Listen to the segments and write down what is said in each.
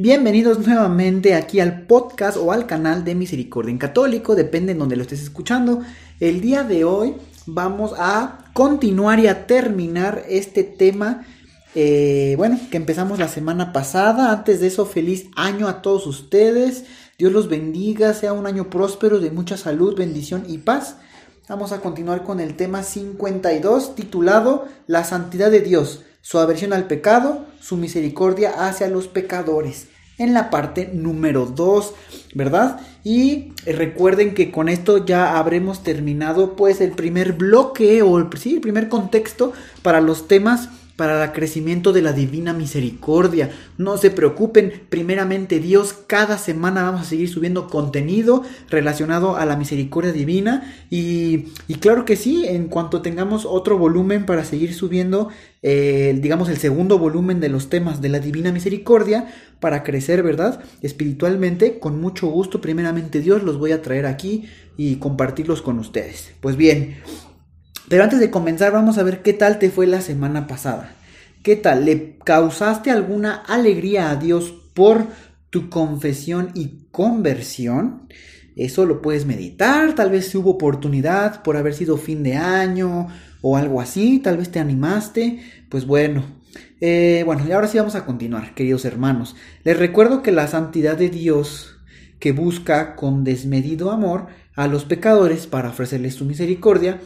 Bienvenidos nuevamente aquí al podcast o al canal de Misericordia en Católico, depende en donde lo estés escuchando. El día de hoy vamos a continuar y a terminar este tema, eh, bueno, que empezamos la semana pasada. Antes de eso, feliz año a todos ustedes. Dios los bendiga, sea un año próspero de mucha salud, bendición y paz. Vamos a continuar con el tema 52 titulado La santidad de Dios su aversión al pecado, su misericordia hacia los pecadores. En la parte número 2, ¿verdad? Y recuerden que con esto ya habremos terminado pues el primer bloque o el, el primer contexto para los temas para el crecimiento de la divina misericordia. No se preocupen, primeramente Dios, cada semana vamos a seguir subiendo contenido relacionado a la misericordia divina y, claro que sí, en cuanto tengamos otro volumen para seguir subiendo, eh, digamos, el segundo volumen de los temas de la divina misericordia, para crecer, ¿verdad? Espiritualmente, con mucho gusto, primeramente Dios, los voy a traer aquí y compartirlos con ustedes. Pues bien, pero antes de comenzar, vamos a ver qué tal te fue la semana pasada. ¿Qué tal? ¿Le causaste alguna alegría a Dios por tu confesión y conversión? Eso lo puedes meditar, tal vez hubo oportunidad por haber sido fin de año o algo así, tal vez te animaste, pues bueno. Eh, bueno, y ahora sí vamos a continuar, queridos hermanos. Les recuerdo que la santidad de Dios, que busca con desmedido amor a los pecadores para ofrecerles su misericordia,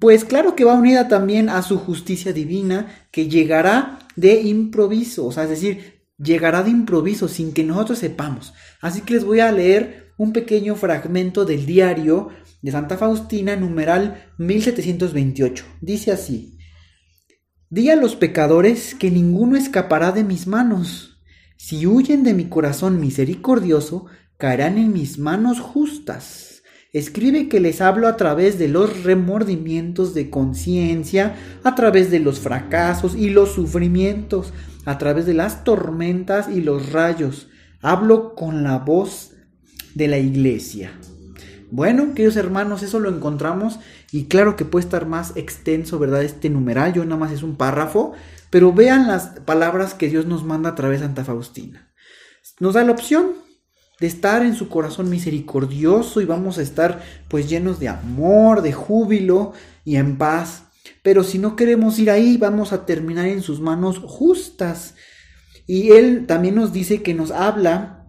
pues claro que va unida también a su justicia divina que llegará de improviso, o sea, es decir, llegará de improviso sin que nosotros sepamos. Así que les voy a leer un pequeño fragmento del diario de Santa Faustina, numeral 1728. Dice así, Di a los pecadores que ninguno escapará de mis manos. Si huyen de mi corazón misericordioso, caerán en mis manos justas. Escribe que les hablo a través de los remordimientos de conciencia, a través de los fracasos y los sufrimientos, a través de las tormentas y los rayos. Hablo con la voz de la iglesia. Bueno, queridos hermanos, eso lo encontramos y claro que puede estar más extenso, ¿verdad? Este numeral, yo nada más es un párrafo, pero vean las palabras que Dios nos manda a través de Santa Faustina. Nos da la opción de estar en su corazón misericordioso y vamos a estar pues llenos de amor, de júbilo y en paz. Pero si no queremos ir ahí, vamos a terminar en sus manos justas. Y él también nos dice que nos habla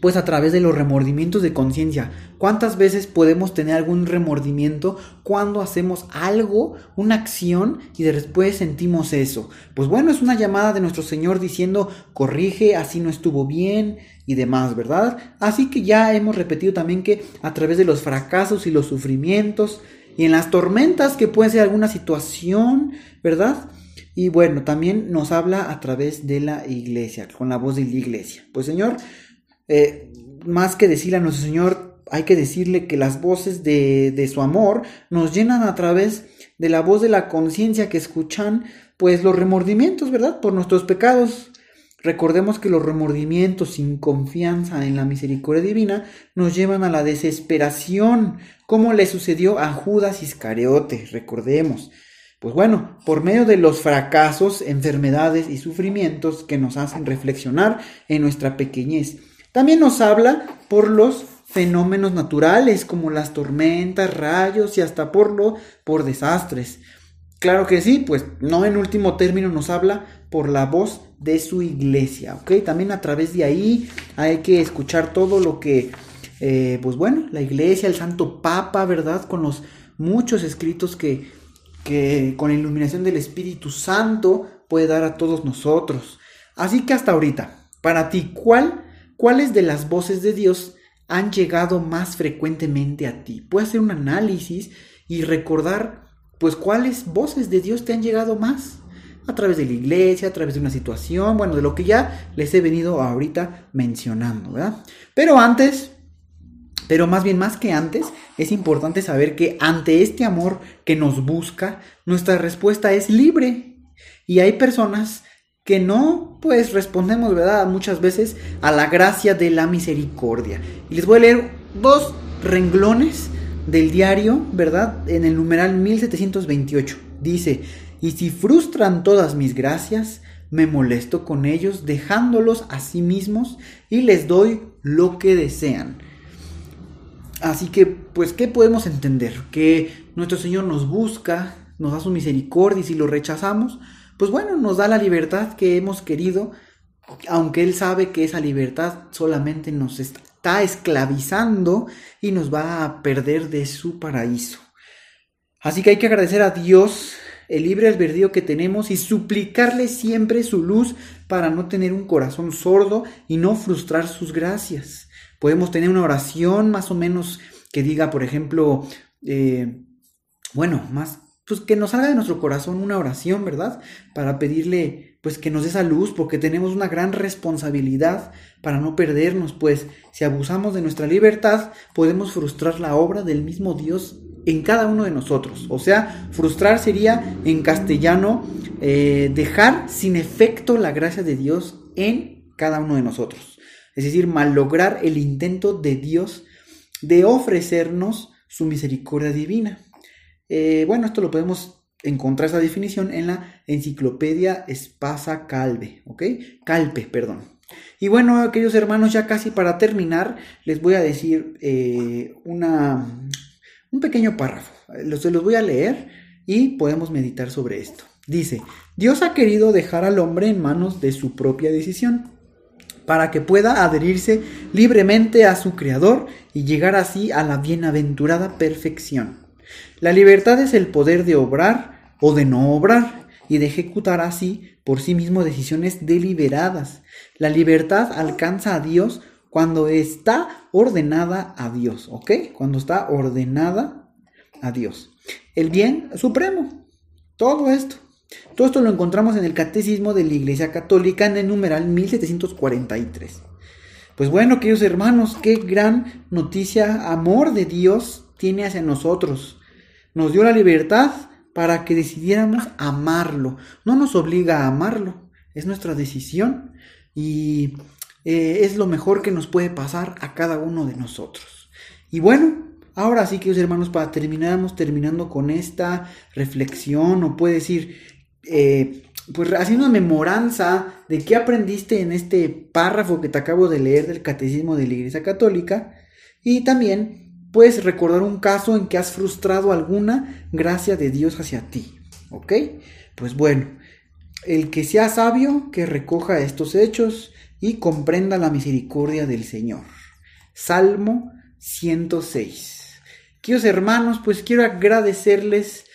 pues a través de los remordimientos de conciencia. ¿Cuántas veces podemos tener algún remordimiento cuando hacemos algo, una acción y después sentimos eso? Pues bueno, es una llamada de nuestro Señor diciendo, corrige, así no estuvo bien y demás, ¿verdad? Así que ya hemos repetido también que a través de los fracasos y los sufrimientos y en las tormentas que puede ser alguna situación, ¿verdad? Y bueno, también nos habla a través de la iglesia, con la voz de la iglesia. Pues Señor, eh, más que decirle a nuestro Señor, hay que decirle que las voces de, de su amor nos llenan a través de la voz de la conciencia que escuchan, pues los remordimientos, ¿verdad? Por nuestros pecados. Recordemos que los remordimientos sin confianza en la misericordia divina nos llevan a la desesperación, como le sucedió a Judas Iscariote, recordemos. Pues bueno, por medio de los fracasos, enfermedades y sufrimientos que nos hacen reflexionar en nuestra pequeñez. También nos habla por los fenómenos naturales como las tormentas, rayos y hasta por lo por desastres. Claro que sí, pues no en último término nos habla por la voz de su iglesia, ¿ok? También a través de ahí hay que escuchar todo lo que, eh, pues bueno, la iglesia, el Santo Papa, ¿verdad? Con los muchos escritos que, que con la iluminación del Espíritu Santo puede dar a todos nosotros. Así que hasta ahorita, para ti, ¿cuál ¿Cuáles de las voces de Dios han llegado más frecuentemente a ti? Puedes hacer un análisis y recordar, pues, cuáles voces de Dios te han llegado más. A través de la iglesia, a través de una situación, bueno, de lo que ya les he venido ahorita mencionando, ¿verdad? Pero antes, pero más bien más que antes, es importante saber que ante este amor que nos busca, nuestra respuesta es libre. Y hay personas que no, pues respondemos, ¿verdad? Muchas veces a la gracia de la misericordia. Y les voy a leer dos renglones del diario, ¿verdad? En el numeral 1728. Dice, y si frustran todas mis gracias, me molesto con ellos, dejándolos a sí mismos y les doy lo que desean. Así que, pues, ¿qué podemos entender? Que nuestro Señor nos busca, nos da su misericordia y si lo rechazamos, pues bueno, nos da la libertad que hemos querido, aunque Él sabe que esa libertad solamente nos está esclavizando y nos va a perder de su paraíso. Así que hay que agradecer a Dios el libre albedrío que tenemos y suplicarle siempre su luz para no tener un corazón sordo y no frustrar sus gracias. Podemos tener una oración más o menos que diga, por ejemplo, eh, bueno, más pues que nos salga de nuestro corazón una oración, ¿verdad? Para pedirle pues que nos dé esa luz porque tenemos una gran responsabilidad para no perdernos, pues si abusamos de nuestra libertad podemos frustrar la obra del mismo Dios en cada uno de nosotros. O sea, frustrar sería en castellano eh, dejar sin efecto la gracia de Dios en cada uno de nosotros. Es decir, malograr el intento de Dios de ofrecernos su misericordia divina. Eh, bueno, esto lo podemos encontrar esa definición en la enciclopedia Espasa Calve, ¿ok? Calpe, perdón. Y bueno, queridos hermanos, ya casi para terminar, les voy a decir eh, una, un pequeño párrafo. Se los voy a leer y podemos meditar sobre esto. Dice, Dios ha querido dejar al hombre en manos de su propia decisión, para que pueda adherirse libremente a su Creador y llegar así a la bienaventurada perfección. La libertad es el poder de obrar o de no obrar y de ejecutar así por sí mismo decisiones deliberadas. La libertad alcanza a Dios cuando está ordenada a Dios, ¿ok? Cuando está ordenada a Dios. El bien supremo. Todo esto. Todo esto lo encontramos en el Catecismo de la Iglesia Católica en el numeral 1743. Pues bueno, queridos hermanos, qué gran noticia, amor de Dios tiene hacia nosotros. Nos dio la libertad para que decidiéramos amarlo. No nos obliga a amarlo, es nuestra decisión y eh, es lo mejor que nos puede pasar a cada uno de nosotros. Y bueno, ahora sí, queridos hermanos, para terminar, terminando con esta reflexión, o puede decir, eh, pues haciendo memoranza de qué aprendiste en este párrafo que te acabo de leer del Catecismo de la Iglesia Católica, y también puedes recordar un caso en que has frustrado alguna gracia de Dios hacia ti. ¿Ok? Pues bueno, el que sea sabio, que recoja estos hechos y comprenda la misericordia del Señor. Salmo 106. Queridos hermanos, pues quiero agradecerles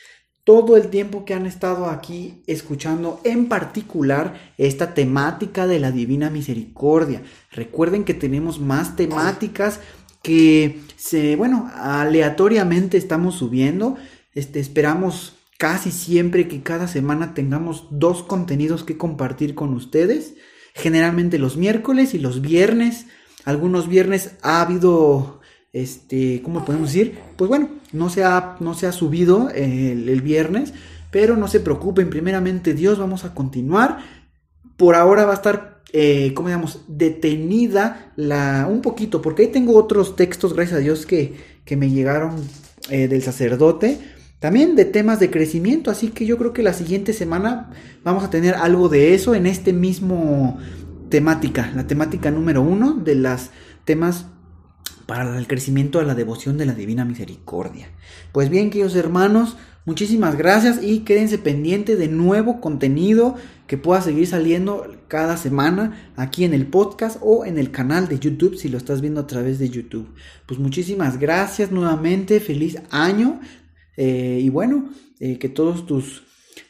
todo el tiempo que han estado aquí escuchando en particular esta temática de la divina misericordia. Recuerden que tenemos más temáticas que se, bueno, aleatoriamente estamos subiendo. Este, esperamos casi siempre que cada semana tengamos dos contenidos que compartir con ustedes. Generalmente los miércoles y los viernes. Algunos viernes ha habido, este, ¿cómo podemos decir? Pues bueno, no se ha, no se ha subido el, viernes, pero no se preocupen, primeramente Dios, vamos a continuar. Por ahora va a estar eh, ¿cómo digamos? Detenida la, un poquito, porque ahí tengo otros textos, gracias a Dios, que, que me llegaron eh, del sacerdote, también de temas de crecimiento, así que yo creo que la siguiente semana vamos a tener algo de eso en este mismo temática, la temática número uno de las temas para el crecimiento a la devoción de la Divina Misericordia. Pues bien, queridos hermanos, muchísimas gracias y quédense pendientes de nuevo contenido que pueda seguir saliendo cada semana aquí en el podcast o en el canal de YouTube si lo estás viendo a través de YouTube. Pues muchísimas gracias nuevamente, feliz año eh, y bueno, eh, que todos tus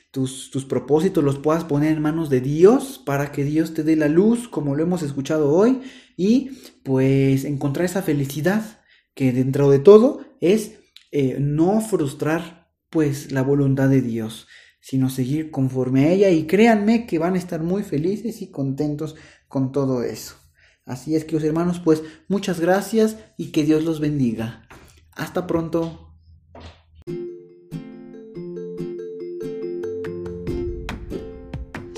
tus, tus, propósitos los puedas poner en manos de Dios para que Dios te dé la luz, como lo hemos escuchado hoy, y pues encontrar esa felicidad que dentro de todo es eh, no frustrar pues la voluntad de Dios, sino seguir conforme a ella y créanme que van a estar muy felices y contentos con todo eso. Así es que los hermanos, pues muchas gracias y que Dios los bendiga. Hasta pronto.